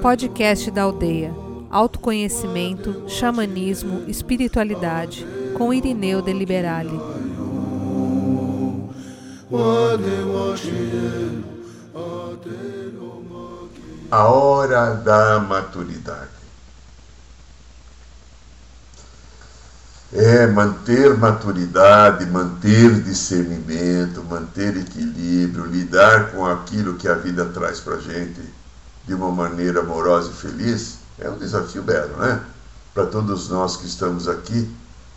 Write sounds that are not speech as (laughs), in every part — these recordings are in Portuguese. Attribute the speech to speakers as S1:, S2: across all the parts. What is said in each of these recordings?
S1: Podcast da Aldeia. Autoconhecimento, xamanismo, espiritualidade, com Irineu de Liberale.
S2: A hora da maturidade. É manter maturidade, manter discernimento, manter equilíbrio, lidar com aquilo que a vida traz para gente de uma maneira amorosa e feliz, é um desafio belo, né? Para todos nós que estamos aqui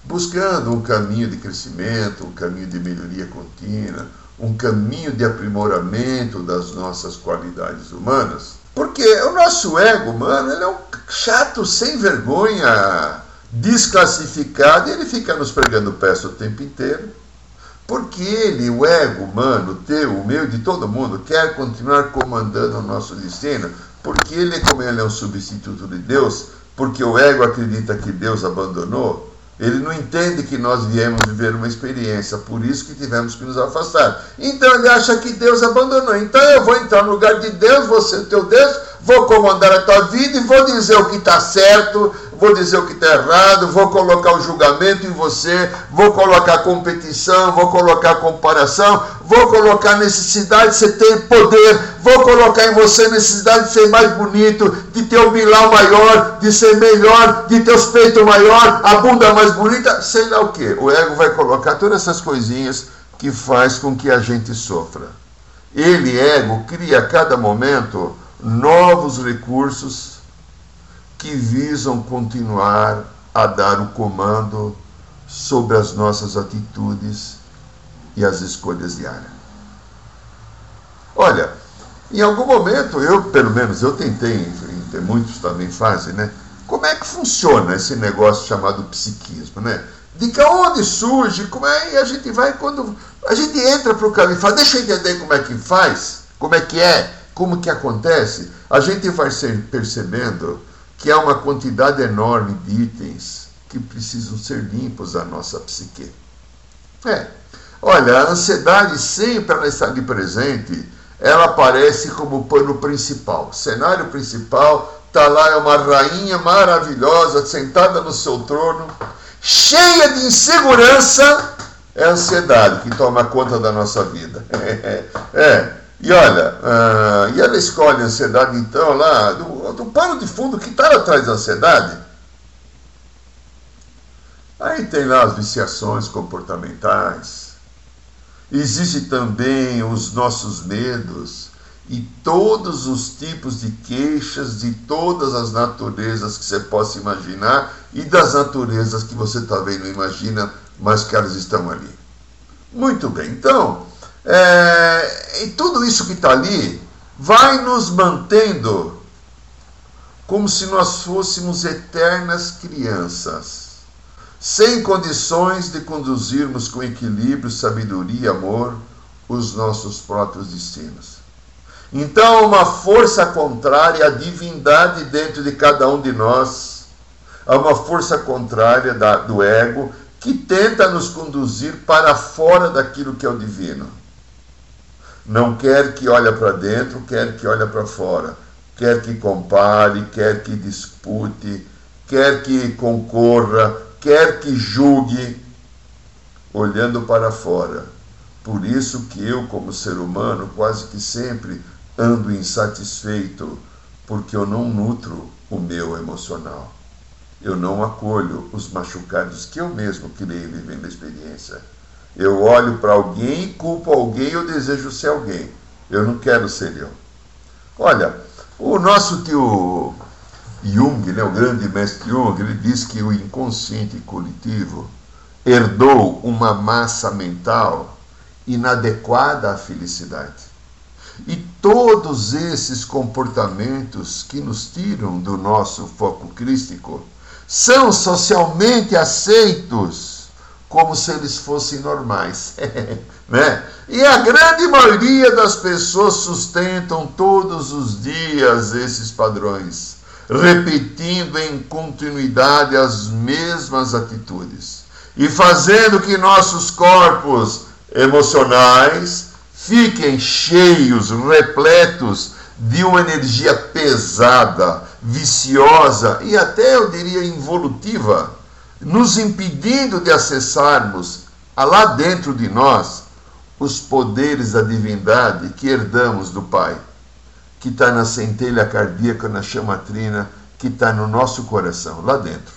S2: buscando um caminho de crescimento, um caminho de melhoria contínua, um caminho de aprimoramento das nossas qualidades humanas. Porque o nosso ego humano é um chato sem vergonha, desclassificado, e ele fica nos pregando peça o tempo inteiro. Porque ele, o ego humano, teu, o meu, de todo mundo, quer continuar comandando o nosso destino, porque ele, como ele é um substituto de Deus, porque o ego acredita que Deus abandonou, ele não entende que nós viemos viver uma experiência, por isso que tivemos que nos afastar. Então ele acha que Deus abandonou. Então eu vou entrar no lugar de Deus, vou ser teu Deus, vou comandar a tua vida e vou dizer o que está certo, vou dizer o que está errado, vou colocar o julgamento em você, vou colocar competição, vou colocar comparação, vou colocar necessidade de você ter poder, vou colocar em você necessidade de ser mais bonito, de ter um milão maior, de ser melhor, de ter os peitos maior, a bunda mais bonita, sei lá o que. O ego vai colocar todas essas coisinhas que faz com que a gente sofra. Ele, ego, cria a cada momento novos recursos que visam continuar a dar o comando sobre as nossas atitudes e as escolhas diárias. Olha, em algum momento, eu, pelo menos, eu tentei, muitos também fazem, né? Como é que funciona esse negócio chamado psiquismo, né? De onde surge, como é, e a gente vai quando a gente entra para o caminho e fala, deixa eu entender como é que faz, como é que é, como que acontece, a gente vai ser percebendo que há uma quantidade enorme de itens que precisam ser limpos da nossa psique. É. Olha, a ansiedade sempre ela está ali presente, ela aparece como pano principal. O cenário principal está lá, é uma rainha maravilhosa sentada no seu trono, cheia de insegurança, é a ansiedade que toma conta da nossa vida. (laughs) é. E olha, uh, e ela escolhe a ansiedade, então, lá, do, do pano de fundo que está atrás da ansiedade. Aí tem lá as viciações comportamentais. Existe também os nossos medos e todos os tipos de queixas de todas as naturezas que você possa imaginar e das naturezas que você talvez não imagina, mas que elas estão ali. Muito bem, então, é, e tudo isso que está ali vai nos mantendo como se nós fôssemos eternas crianças, sem condições de conduzirmos com equilíbrio, sabedoria e amor os nossos próprios destinos. Então, uma força contrária à divindade dentro de cada um de nós, há uma força contrária da, do ego que tenta nos conduzir para fora daquilo que é o divino. Não quer que olhe para dentro, quer que olhe para fora. Quer que compare, quer que dispute, quer que concorra, quer que julgue, olhando para fora. Por isso que eu, como ser humano, quase que sempre ando insatisfeito, porque eu não nutro o meu emocional. Eu não acolho os machucados que eu mesmo criei vivendo a experiência. Eu olho para alguém, culpo alguém, eu desejo ser alguém. Eu não quero ser eu. Olha, o nosso tio Jung, né, o grande mestre Jung, ele diz que o inconsciente coletivo herdou uma massa mental inadequada à felicidade. E todos esses comportamentos que nos tiram do nosso foco crístico são socialmente aceitos como se eles fossem normais. (laughs) né? E a grande maioria das pessoas sustentam todos os dias esses padrões, repetindo em continuidade as mesmas atitudes e fazendo que nossos corpos emocionais, fiquem cheios, repletos de uma energia pesada, viciosa e até eu diria involutiva, nos impedindo de acessarmos lá dentro de nós os poderes da divindade que herdamos do Pai, que está na centelha cardíaca, na chamatrina, que está no nosso coração, lá dentro.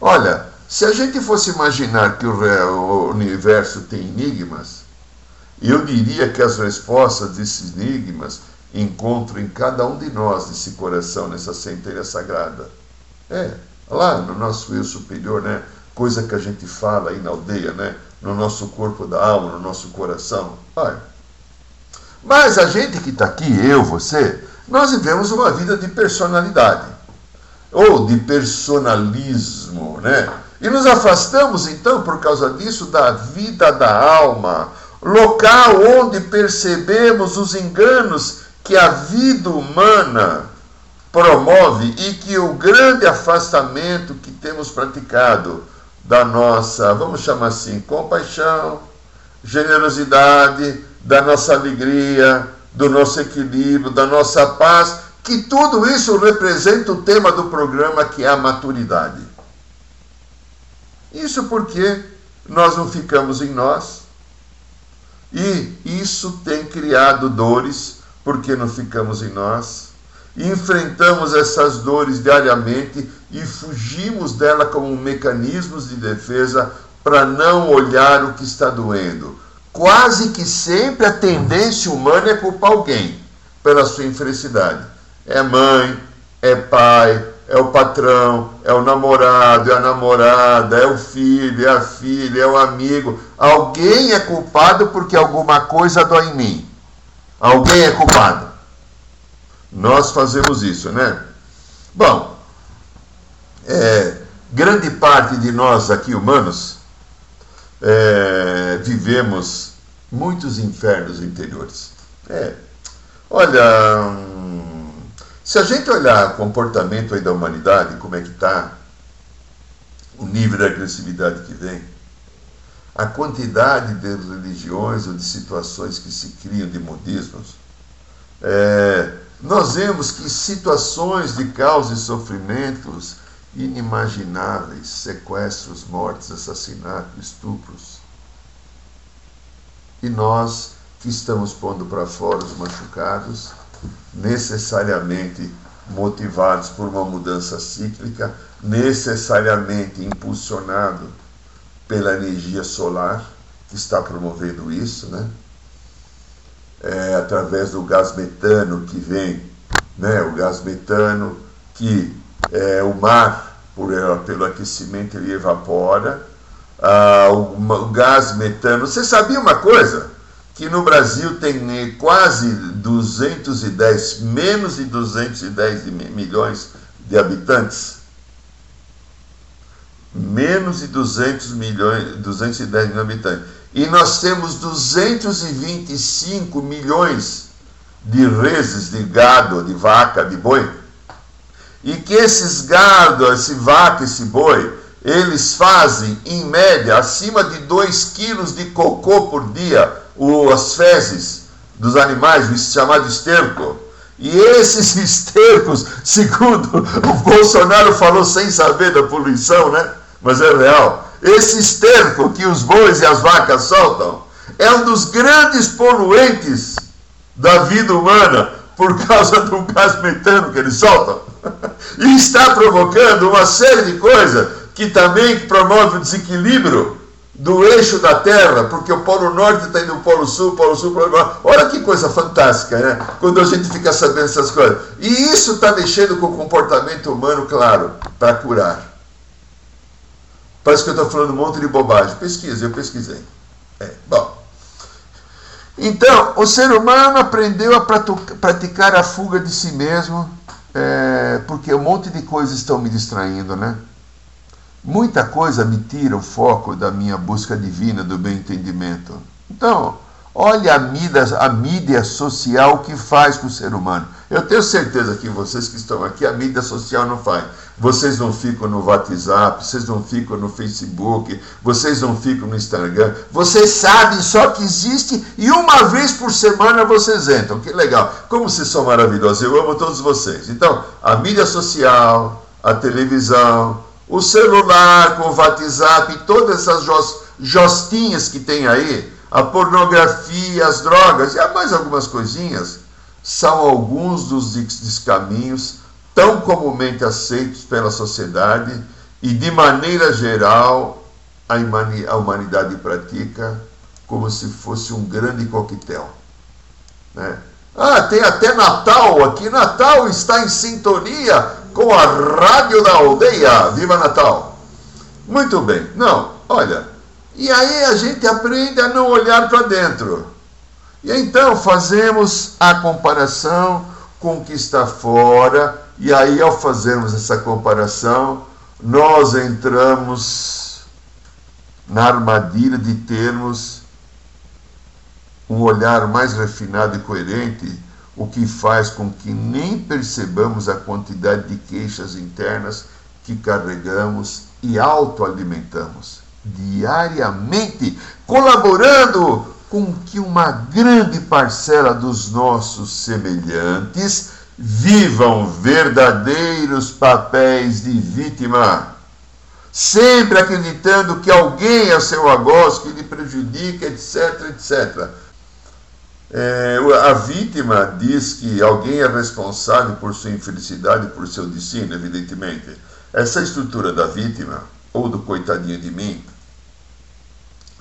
S2: Olha, se a gente fosse imaginar que o universo tem enigmas, eu diria que as respostas desses enigmas encontro em cada um de nós, nesse coração, nessa centelha sagrada. É, lá no nosso eu superior, né? Coisa que a gente fala aí na aldeia, né? No nosso corpo da alma, no nosso coração. Olha. Mas a gente que está aqui, eu, você, nós vivemos uma vida de personalidade. Ou de personalismo, né? E nos afastamos, então, por causa disso, da vida da alma, local onde percebemos os enganos que a vida humana promove e que o grande afastamento que temos praticado da nossa, vamos chamar assim, compaixão, generosidade, da nossa alegria, do nosso equilíbrio, da nossa paz, que tudo isso representa o tema do programa que é a maturidade. Isso porque nós não ficamos em nós, e isso tem criado dores, porque não ficamos em nós. Enfrentamos essas dores diariamente e fugimos dela como mecanismos de defesa para não olhar o que está doendo. Quase que sempre a tendência humana é culpar alguém pela sua infelicidade. É mãe, é pai, é o patrão, é o namorado, é a namorada, é o filho, é a filha, é o amigo. Alguém é culpado porque alguma coisa dói em mim. Alguém é culpado. Nós fazemos isso, né? Bom, é, grande parte de nós aqui humanos é, vivemos muitos infernos interiores. É, olha. Hum, se a gente olhar o comportamento aí da humanidade, como é que está, o nível de agressividade que vem, a quantidade de religiões ou de situações que se criam de modismos, é, nós vemos que situações de causa e sofrimentos inimagináveis, sequestros, mortes, assassinatos, estupros. E nós que estamos pondo para fora os machucados, necessariamente motivados por uma mudança cíclica, necessariamente impulsionado pela energia solar que está promovendo isso, né? É, através do gás metano que vem, né? O gás metano que é, o mar, por, pelo aquecimento, ele evapora. Ah, o, o gás metano. Você sabia uma coisa? que no Brasil tem né, quase 210, menos de 210 milhões de habitantes. Menos de 200 milhões, 210 milhões de habitantes. E nós temos 225 milhões de reses de gado, de vaca, de boi. E que esses gado, esse vaca, esse boi, eles fazem, em média, acima de 2 quilos de cocô por dia o, as fezes dos animais, o chamado esterco. E esses (laughs) estercos, segundo o Bolsonaro falou sem saber da poluição, né? Mas é real. Esse esterco que os bois e as vacas soltam é um dos grandes poluentes da vida humana por causa do gás metano que eles soltam. (laughs) E está provocando uma série de coisas que também promove o desequilíbrio do eixo da Terra, porque o Polo Norte está indo para o Polo Sul, Polo Sul, Polo Norte. Olha que coisa fantástica, né? Quando a gente fica sabendo essas coisas. E isso está mexendo com o comportamento humano, claro, para curar. Parece que eu estou falando um monte de bobagem. Pesquisa, eu pesquisei. É, bom. Então, o ser humano aprendeu a praticar a fuga de si mesmo, é, porque um monte de coisas estão me distraindo, né? Muita coisa me tira o foco da minha busca divina, do meu entendimento. Então, olha a mídia, a mídia social que faz com o ser humano. Eu tenho certeza que vocês que estão aqui, a mídia social não faz. Vocês não ficam no WhatsApp, vocês não ficam no Facebook, vocês não ficam no Instagram. Vocês sabem só que existe e uma vez por semana vocês entram. Que legal. Como vocês são maravilhosos. Eu amo todos vocês. Então, a mídia social, a televisão, o celular com o WhatsApp, todas essas jostinhas que tem aí, a pornografia, as drogas e mais algumas coisinhas são alguns dos descaminhos tão comumente aceitos pela sociedade e, de maneira geral, a humanidade pratica como se fosse um grande coquetel. Né? Ah, tem até Natal aqui. Natal está em sintonia com a Rádio da Aldeia. Viva Natal! Muito bem. Não, olha. E aí a gente aprende a não olhar para dentro. E então fazemos a comparação com o que está fora, e aí ao fazermos essa comparação, nós entramos na armadilha de termos um olhar mais refinado e coerente, o que faz com que nem percebamos a quantidade de queixas internas que carregamos e autoalimentamos diariamente, colaborando com que uma grande parcela dos nossos semelhantes vivam verdadeiros papéis de vítima, sempre acreditando que alguém é seu algoz, que lhe prejudica, etc, etc. É, a vítima diz que alguém é responsável por sua infelicidade, por seu destino, evidentemente. Essa estrutura da vítima, ou do coitadinho de mim,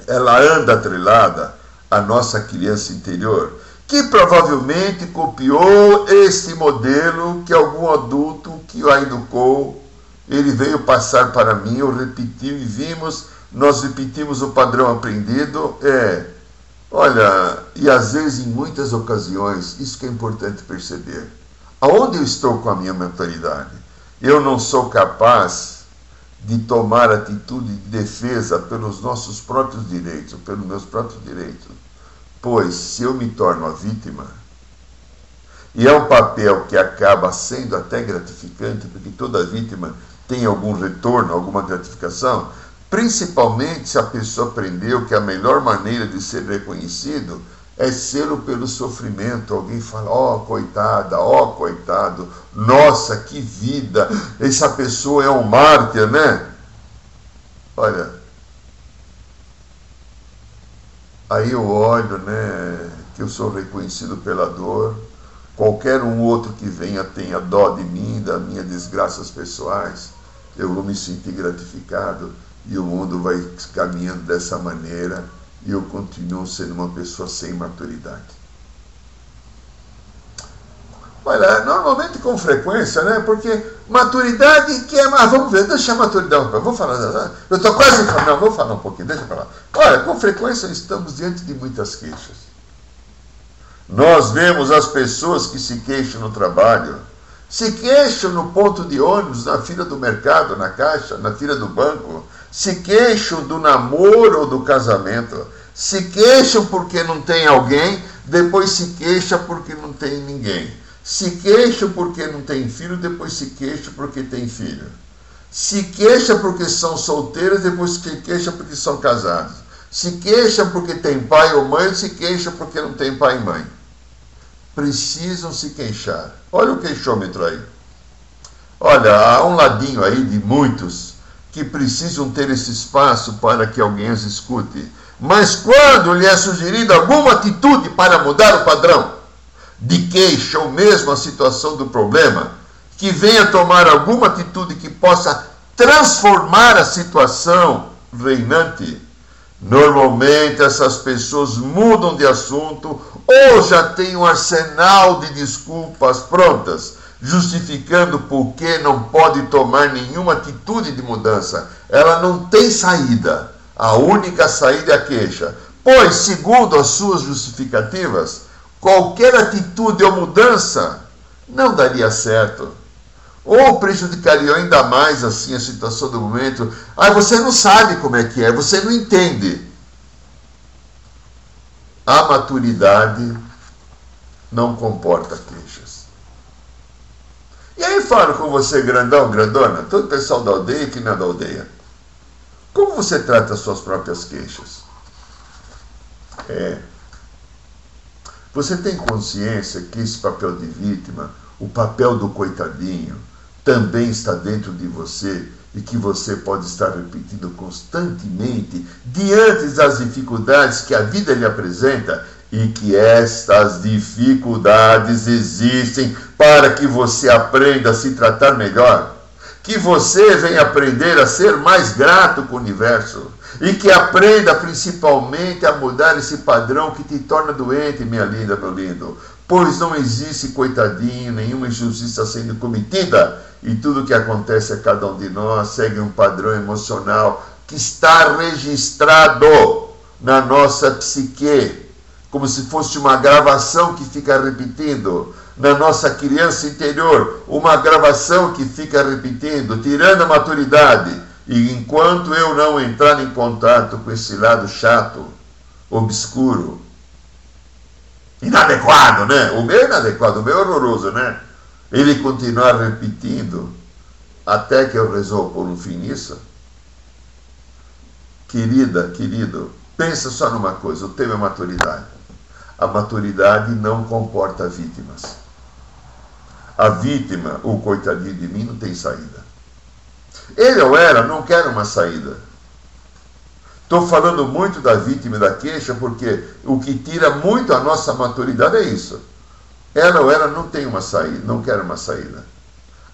S2: ela anda atrelada a nossa criança interior, que provavelmente copiou este modelo que algum adulto que a educou, ele veio passar para mim, eu repeti e vimos, nós repetimos o padrão aprendido, é, olha, e às vezes em muitas ocasiões, isso que é importante perceber, aonde eu estou com a minha mentalidade? Eu não sou capaz de tomar atitude de defesa pelos nossos próprios direitos, pelos meus próprios direitos. Pois se eu me torno a vítima, e é um papel que acaba sendo até gratificante, porque toda vítima tem algum retorno, alguma gratificação, principalmente se a pessoa aprendeu que a melhor maneira de ser reconhecido é ser pelo sofrimento. Alguém fala, ó oh, coitada, ó oh, coitado, nossa, que vida, essa pessoa é um mártir, né? Olha, Aí eu olho, né, que eu sou reconhecido pela dor. Qualquer um outro que venha tenha dó de mim, das minhas desgraças pessoais, eu vou me sentir gratificado e o mundo vai caminhando dessa maneira e eu continuo sendo uma pessoa sem maturidade. Olha, normalmente com frequência, né? Porque maturidade que é. Mas vamos ver, deixa a maturidade. Vou falar. Eu estou quase falando. Não, vou falar um pouquinho, deixa eu falar. Olha, com frequência estamos diante de muitas queixas. Nós vemos as pessoas que se queixam no trabalho, se queixam no ponto de ônibus, na fila do mercado, na caixa, na fila do banco, se queixam do namoro ou do casamento, se queixam porque não tem alguém, depois se queixa porque não tem ninguém. Se queixa porque não tem filho, depois se queixa porque tem filho. Se queixa porque são solteiros, depois se queixa porque são casados. Se queixa porque tem pai ou mãe, se queixa porque não tem pai e mãe. Precisam se queixar. Olha o queixômetro aí. Olha, há um ladinho aí de muitos que precisam ter esse espaço para que alguém os escute. Mas quando lhe é sugerida alguma atitude para mudar o padrão, de queixa ou mesmo a situação do problema, que venha tomar alguma atitude que possa transformar a situação reinante. Normalmente essas pessoas mudam de assunto ou já têm um arsenal de desculpas prontas, justificando por que não pode tomar nenhuma atitude de mudança. Ela não tem saída. A única saída é a queixa. Pois, segundo as suas justificativas, qualquer atitude ou mudança não daria certo. Ou prejudicaria ainda mais assim a situação do momento. Ah, você não sabe como é que é, você não entende. A maturidade não comporta queixas. falo com você, grandão, grandona, todo pessoal da aldeia que não é da aldeia. Como você trata as suas próprias queixas? É. Você tem consciência que esse papel de vítima, o papel do coitadinho, também está dentro de você e que você pode estar repetindo constantemente diante das dificuldades que a vida lhe apresenta e que estas dificuldades existem para que você aprenda a se tratar melhor, que você venha aprender a ser mais grato com o universo e que aprenda principalmente a mudar esse padrão que te torna doente, minha linda, meu lindo. Pois não existe, coitadinho, nenhuma injustiça sendo cometida e tudo que acontece a cada um de nós segue um padrão emocional que está registrado na nossa psique como se fosse uma gravação que fica repetindo na nossa criança interior, uma gravação que fica repetindo, tirando a maturidade. E enquanto eu não entrar em contato com esse lado chato, obscuro, inadequado, né? O meu é inadequado, o meu é horroroso, né? Ele continuar repetindo até que eu resolva por um fim nisso. Querida, querido, pensa só numa coisa, o tema é maturidade a maturidade não comporta vítimas. A vítima, o coitadinho de mim, não tem saída. Ele ou ela não quer uma saída. Estou falando muito da vítima e da queixa porque o que tira muito a nossa maturidade é isso. Ela ou ela não tem uma saída, não quer uma saída.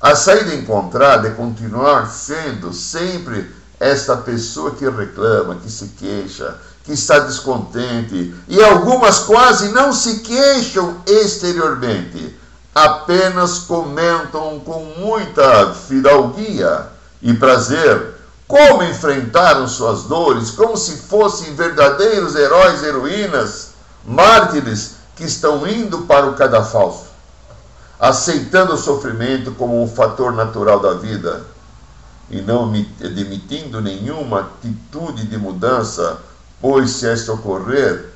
S2: A saída encontrada é continuar sendo sempre esta pessoa que reclama, que se queixa, que está descontente, e algumas quase não se queixam exteriormente, apenas comentam com muita fidalguia e prazer como enfrentaram suas dores, como se fossem verdadeiros heróis heroínas, mártires que estão indo para o cadafalso, aceitando o sofrimento como um fator natural da vida e não admitindo nenhuma atitude de mudança Pois se esta ocorrer,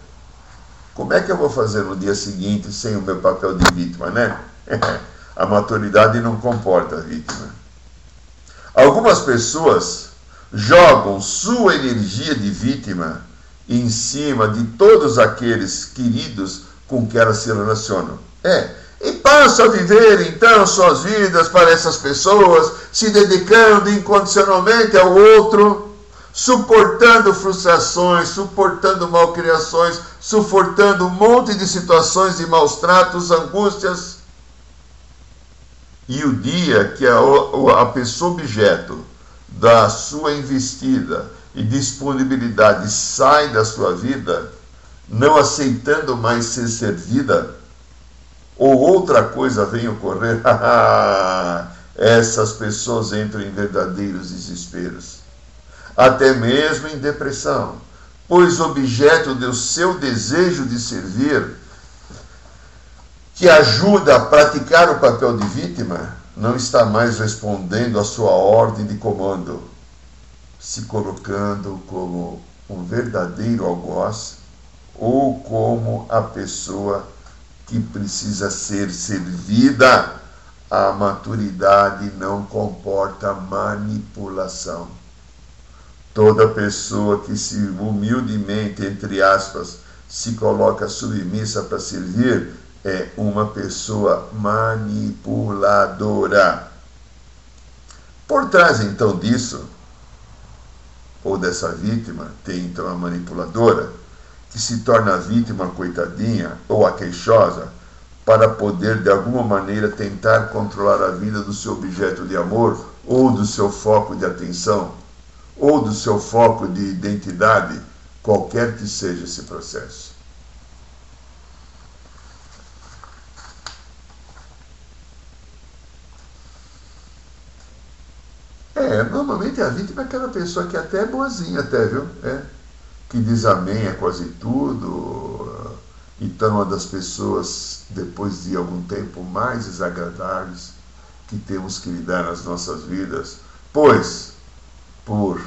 S2: como é que eu vou fazer no dia seguinte sem o meu papel de vítima, né? (laughs) a maturidade não comporta a vítima. Algumas pessoas jogam sua energia de vítima em cima de todos aqueles queridos com que elas se relacionam. É, e passam a viver então suas vidas para essas pessoas, se dedicando incondicionalmente ao outro suportando frustrações, suportando malcriações, suportando um monte de situações de maus tratos, angústias. E o dia que a, a pessoa objeto da sua investida e disponibilidade sai da sua vida, não aceitando mais ser servida, ou outra coisa vem ocorrer, (laughs) essas pessoas entram em verdadeiros desesperos até mesmo em depressão, pois objeto do seu desejo de servir, que ajuda a praticar o papel de vítima, não está mais respondendo à sua ordem de comando, se colocando como um verdadeiro algoz ou como a pessoa que precisa ser servida. A maturidade não comporta manipulação. Toda pessoa que se humildemente, entre aspas, se coloca submissa para servir é uma pessoa manipuladora. Por trás então disso, ou dessa vítima, tem então a manipuladora, que se torna a vítima coitadinha ou a queixosa, para poder de alguma maneira tentar controlar a vida do seu objeto de amor ou do seu foco de atenção ou do seu foco de identidade, qualquer que seja esse processo. É, normalmente a vítima é aquela pessoa que até é boazinha, até, viu? É, que diz amém a quase tudo. Então, uma das pessoas, depois de algum tempo, mais desagradáveis que temos que lidar nas nossas vidas, pois por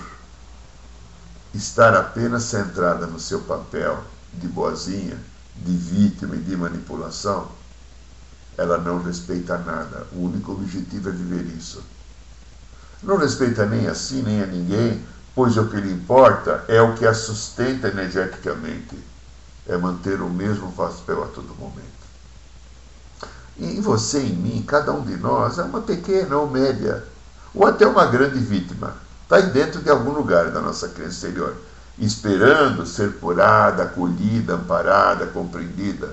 S2: estar apenas centrada no seu papel de boazinha, de vítima e de manipulação, ela não respeita nada. O único objetivo é viver isso. Não respeita nem a si, nem a ninguém, pois o que lhe importa é o que a sustenta energeticamente. É manter o mesmo papel a todo momento. E você, em mim, cada um de nós é uma pequena ou média, ou até uma grande vítima. Está dentro de algum lugar da nossa crença exterior, esperando ser curada, acolhida, amparada, compreendida.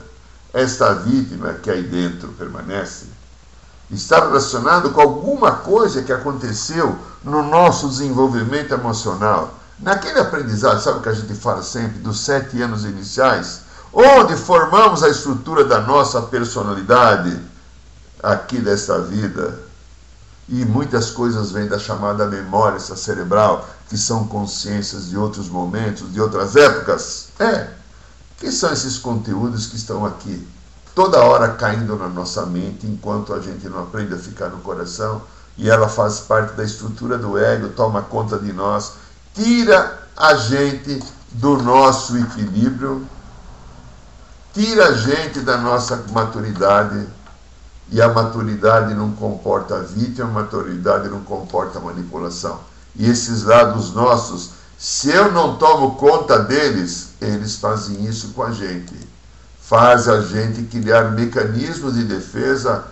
S2: Esta vítima que aí dentro permanece está relacionado com alguma coisa que aconteceu no nosso desenvolvimento emocional. Naquele aprendizado, sabe o que a gente fala sempre, dos sete anos iniciais, onde formamos a estrutura da nossa personalidade aqui desta vida. E muitas coisas vêm da chamada memória cerebral, que são consciências de outros momentos, de outras épocas. É, que são esses conteúdos que estão aqui, toda hora caindo na nossa mente, enquanto a gente não aprende a ficar no coração, e ela faz parte da estrutura do ego, toma conta de nós, tira a gente do nosso equilíbrio tira a gente da nossa maturidade. E a maturidade não comporta vítima, a maturidade não comporta manipulação. E esses lados nossos, se eu não tomo conta deles, eles fazem isso com a gente. Faz a gente criar mecanismos de defesa.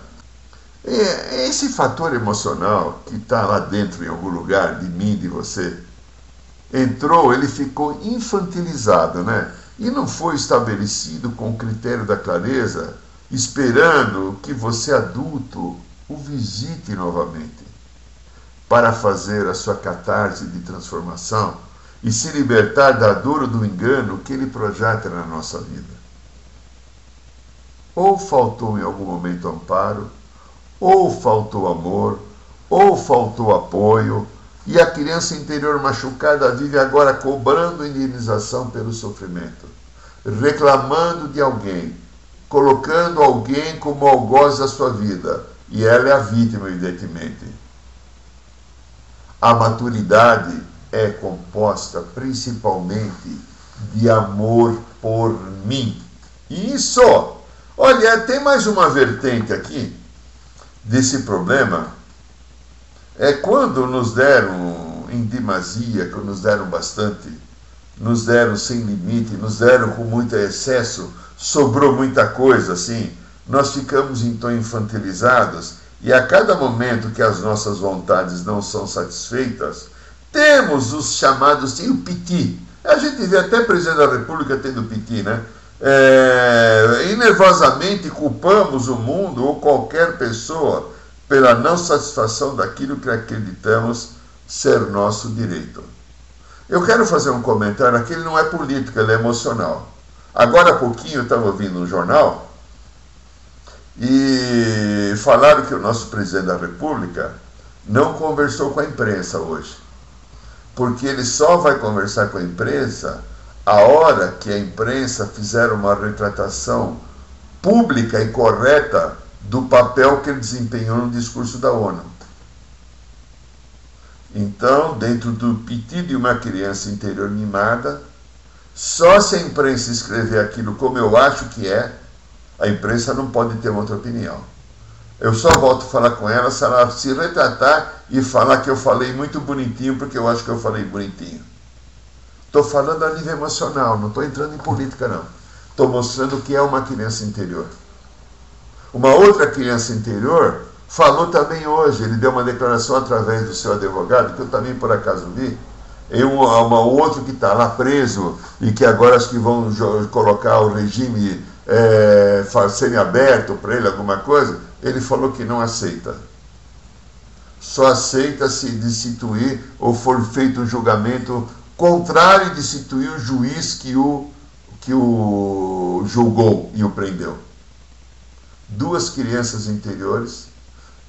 S2: Esse fator emocional que está lá dentro, em algum lugar, de mim, de você, entrou, ele ficou infantilizado, né? e não foi estabelecido com o critério da clareza, esperando que você adulto o visite novamente, para fazer a sua catarse de transformação e se libertar da dor do engano que ele projeta na nossa vida. Ou faltou em algum momento amparo, ou faltou amor, ou faltou apoio, e a criança interior machucada vive agora cobrando indenização pelo sofrimento, reclamando de alguém, colocando alguém como algoz da sua vida. E ela é a vítima, evidentemente. A maturidade é composta principalmente de amor por mim. Isso! Olha, tem mais uma vertente aqui desse problema é quando nos deram em demasia, quando nos deram bastante, nos deram sem limite, nos deram com muito excesso, sobrou muita coisa assim, nós ficamos então infantilizados e a cada momento que as nossas vontades não são satisfeitas, temos os chamados, tem o piti. A gente vê até presidente da República tendo piti, né? É, e nervosamente culpamos o mundo ou qualquer pessoa pela não satisfação daquilo que acreditamos ser nosso direito. Eu quero fazer um comentário aqui, ele não é político, ele é emocional. Agora há pouquinho eu estava ouvindo um jornal e falaram que o nosso presidente da República não conversou com a imprensa hoje. Porque ele só vai conversar com a imprensa a hora que a imprensa fizer uma retratação pública e correta do papel que ele desempenhou no discurso da ONU. Então, dentro do pedido de uma criança interior mimada, só se a imprensa escrever aquilo como eu acho que é, a imprensa não pode ter outra opinião. Eu só volto a falar com ela se ela se retratar e falar que eu falei muito bonitinho, porque eu acho que eu falei bonitinho. Estou falando a nível emocional, não estou entrando em política, não. Estou mostrando o que é uma criança interior. Uma outra criança interior falou também hoje, ele deu uma declaração através do seu advogado, que eu também por acaso vi, e um, uma outro que está lá preso e que agora acho que vão colocar o regime é, semi-aberto para ele, alguma coisa, ele falou que não aceita. Só aceita se destituir ou for feito um julgamento contrário de destituir o juiz que o, que o julgou e o prendeu duas crianças interiores,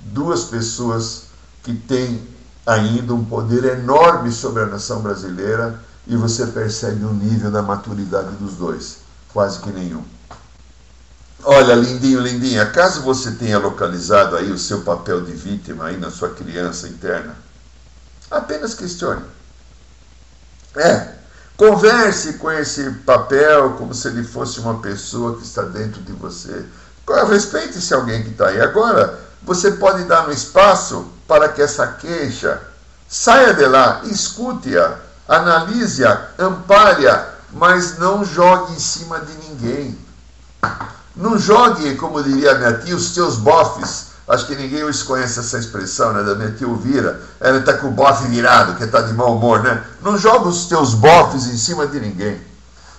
S2: duas pessoas que têm ainda um poder enorme sobre a nação brasileira e você percebe o nível da maturidade dos dois, quase que nenhum. Olha, lindinho, lindinha, caso você tenha localizado aí o seu papel de vítima aí na sua criança interna, apenas questione. É, converse com esse papel como se ele fosse uma pessoa que está dentro de você, Respeite-se alguém que está aí. Agora, você pode dar um espaço para que essa queixa saia de lá, escute-a, analise-a, ampare-a, mas não jogue em cima de ninguém. Não jogue, como diria minha tia, os seus bofes. Acho que ninguém hoje conhece essa expressão, né? Da minha tia Elvira. Ela está com o bofe virado, que está de mau humor, né? Não jogue os teus bofes em cima de ninguém.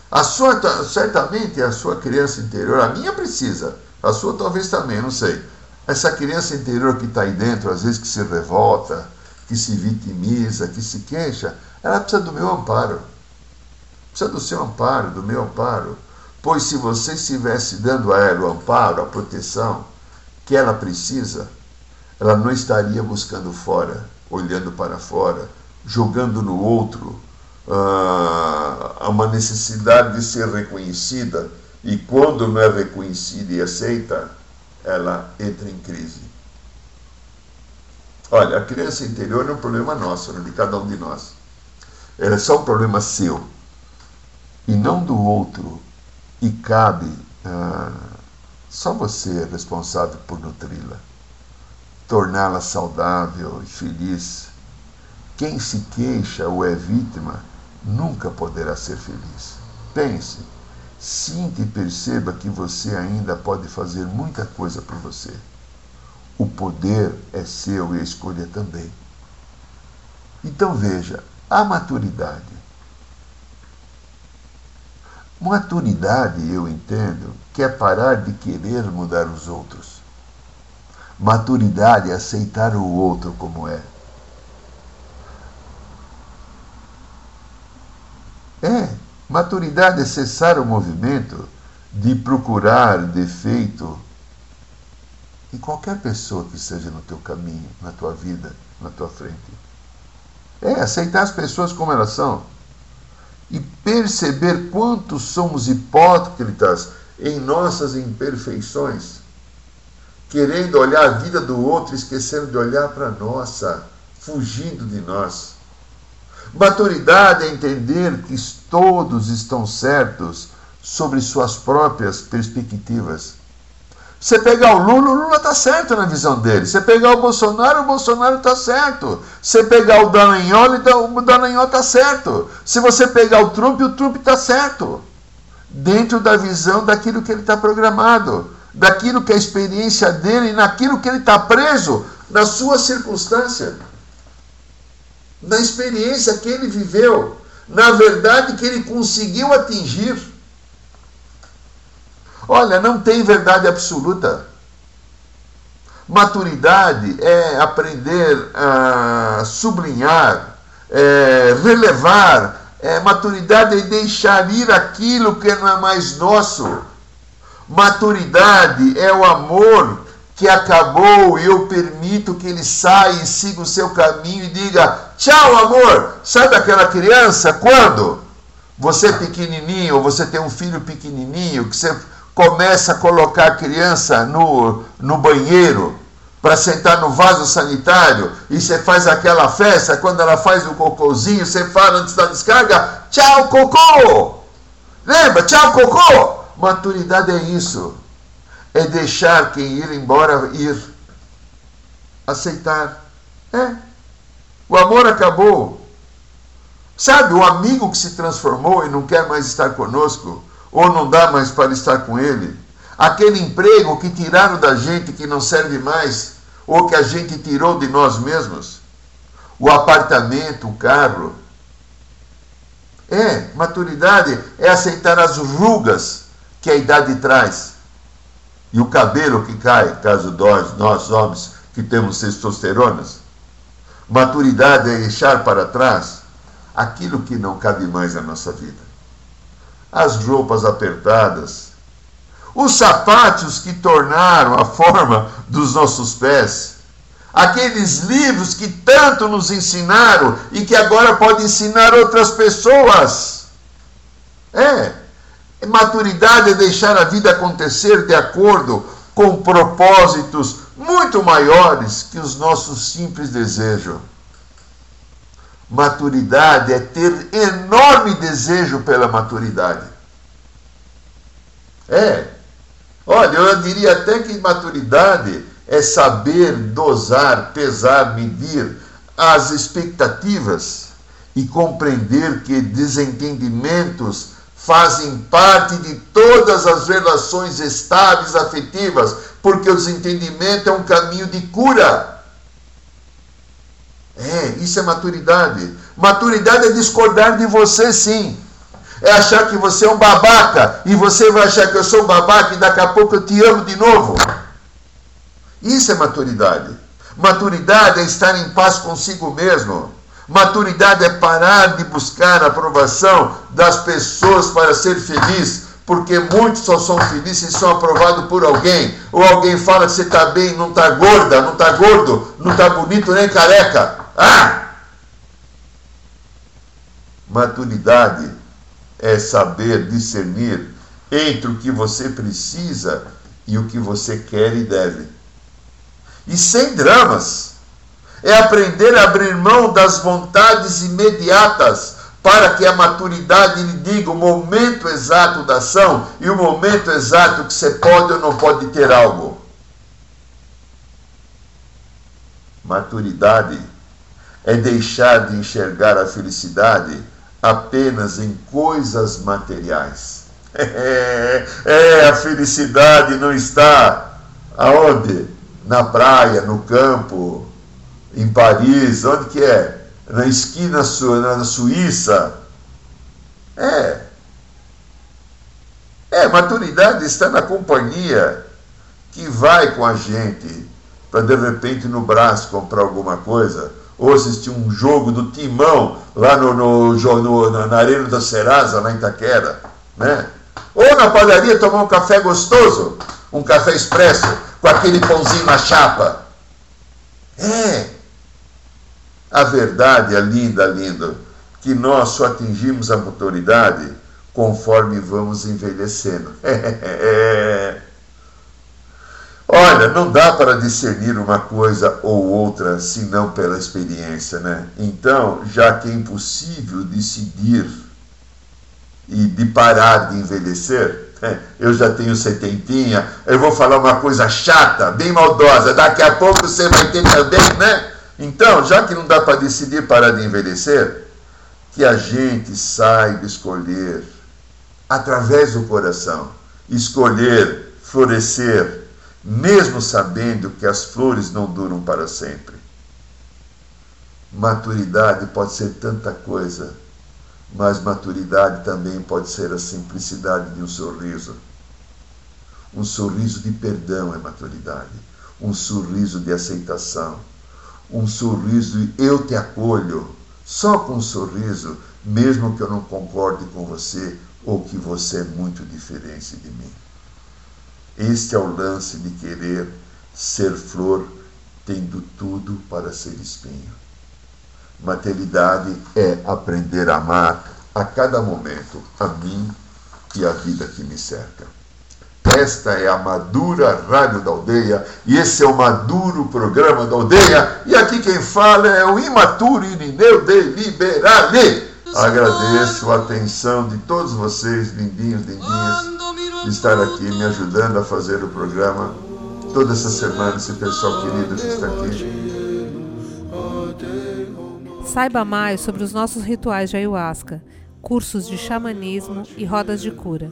S2: A sua, certamente, a sua criança interior, a minha precisa, a sua talvez também, não sei. Essa criança interior que está aí dentro, às vezes que se revolta, que se vitimiza, que se queixa, ela precisa do meu amparo. Precisa do seu amparo, do meu amparo. Pois se você estivesse dando a ela o amparo, a proteção que ela precisa, ela não estaria buscando fora, olhando para fora, jogando no outro uh, uma necessidade de ser reconhecida, e quando não é reconhecida e aceita, ela entra em crise. Olha, a criança interior é um problema nosso, né, de cada um de nós. Ela é só um problema seu e não do outro e cabe ah, só você é responsável por nutri-la, torná-la saudável e feliz. Quem se queixa ou é vítima nunca poderá ser feliz. Pense, sinta e perceba que você ainda pode fazer muita coisa por você. O poder é seu e a escolha também. Então veja, a maturidade Maturidade, eu entendo, que é parar de querer mudar os outros. Maturidade é aceitar o outro como é. É, maturidade é cessar o movimento de procurar defeito em qualquer pessoa que esteja no teu caminho, na tua vida, na tua frente. É aceitar as pessoas como elas são e perceber quanto somos hipócritas em nossas imperfeições, querendo olhar a vida do outro, esquecendo de olhar para a nossa, fugindo de nós. Maturidade é entender que todos estão certos sobre suas próprias perspectivas você pegar o Lula, o Lula está certo na visão dele. Você pegar o Bolsonaro, o Bolsonaro está certo. Você pegar o Dallagnol, o Dallagnol está certo. Se você pegar o Trump, o Trump está certo. Dentro da visão daquilo que ele está programado, daquilo que é a experiência dele, naquilo que ele está preso, na sua circunstância, na experiência que ele viveu, na verdade que ele conseguiu atingir. Olha, não tem verdade absoluta. Maturidade é aprender a sublinhar, é relevar. É, maturidade é deixar ir aquilo que não é mais nosso. Maturidade é o amor que acabou e eu permito que ele saia e siga o seu caminho e diga: Tchau, amor. Sabe aquela criança? Quando? Você é pequenininho, você tem um filho pequenininho, que você começa a colocar a criança no, no banheiro para sentar no vaso sanitário e você faz aquela festa, quando ela faz o cocôzinho, você fala antes da descarga, tchau cocô! Lembra? Tchau cocô! Maturidade é isso. É deixar quem ir embora ir. Aceitar. É. O amor acabou. Sabe, o amigo que se transformou e não quer mais estar conosco, ou não dá mais para estar com ele. Aquele emprego que tiraram da gente que não serve mais, ou que a gente tirou de nós mesmos. O apartamento, o carro. É, maturidade é aceitar as rugas que a idade traz. E o cabelo que cai, caso nós, nós homens que temos testosteronas. Maturidade é deixar para trás aquilo que não cabe mais na nossa vida as roupas apertadas, os sapatos que tornaram a forma dos nossos pés, aqueles livros que tanto nos ensinaram e que agora podem ensinar outras pessoas. É, maturidade é deixar a vida acontecer de acordo com propósitos muito maiores que os nossos simples desejos. Maturidade é ter enorme desejo pela maturidade. É. Olha, eu diria até que maturidade é saber dosar, pesar, medir as expectativas e compreender que desentendimentos fazem parte de todas as relações estáveis afetivas, porque o desentendimento é um caminho de cura. É, isso é maturidade. Maturidade é discordar de você, sim. É achar que você é um babaca e você vai achar que eu sou um babaca e daqui a pouco eu te amo de novo. Isso é maturidade. Maturidade é estar em paz consigo mesmo. Maturidade é parar de buscar a aprovação das pessoas para ser feliz, porque muitos só são felizes e são aprovados por alguém. Ou alguém fala que você está bem, não está gorda, não está gordo, não está bonito nem careca. Ah! Maturidade é saber discernir entre o que você precisa e o que você quer e deve. E sem dramas. É aprender a abrir mão das vontades imediatas para que a maturidade lhe diga o momento exato da ação e o momento exato que você pode ou não pode ter algo. Maturidade é deixar de enxergar a felicidade apenas em coisas materiais. (laughs) É, é, a felicidade não está aonde? Na praia, no campo, em Paris, onde que é? Na esquina na Suíça. É. É, maturidade está na companhia que vai com a gente para de repente no braço comprar alguma coisa ou assistir um jogo do Timão lá no, no, no, na Arena da Serasa, lá em Itaquera, né? Ou na padaria tomar um café gostoso, um café expresso, com aquele pãozinho na chapa. É. A verdade é linda, linda, que nós só atingimos a maturidade conforme vamos envelhecendo. (laughs) Olha, não dá para discernir uma coisa ou outra senão pela experiência, né? Então, já que é impossível decidir e de parar de envelhecer, né? eu já tenho setentinha, eu vou falar uma coisa chata, bem maldosa, daqui a pouco você vai ter também, né? Então, já que não dá para decidir parar de envelhecer, que a gente saiba escolher, através do coração, escolher florescer mesmo sabendo que as flores não duram para sempre. Maturidade pode ser tanta coisa, mas maturidade também pode ser a simplicidade de um sorriso. Um sorriso de perdão é maturidade, um sorriso de aceitação, um sorriso de eu te acolho, só com um sorriso, mesmo que eu não concorde com você ou que você é muito diferente de mim. Este é o lance de querer ser flor, tendo tudo para ser espinho. Maternidade é aprender a amar a cada momento a mim e a vida que me cerca. Esta é a Madura Rádio da Aldeia e esse é o Maduro Programa da Aldeia. E aqui quem fala é o imaturo Irineu de Liberale. Agradeço a atenção de todos vocês, lindinhos, lindinhas estar aqui me ajudando a fazer o programa. Toda essa semana, esse pessoal querido que está aqui.
S1: Saiba mais sobre os nossos rituais de ayahuasca, cursos de xamanismo e rodas de cura.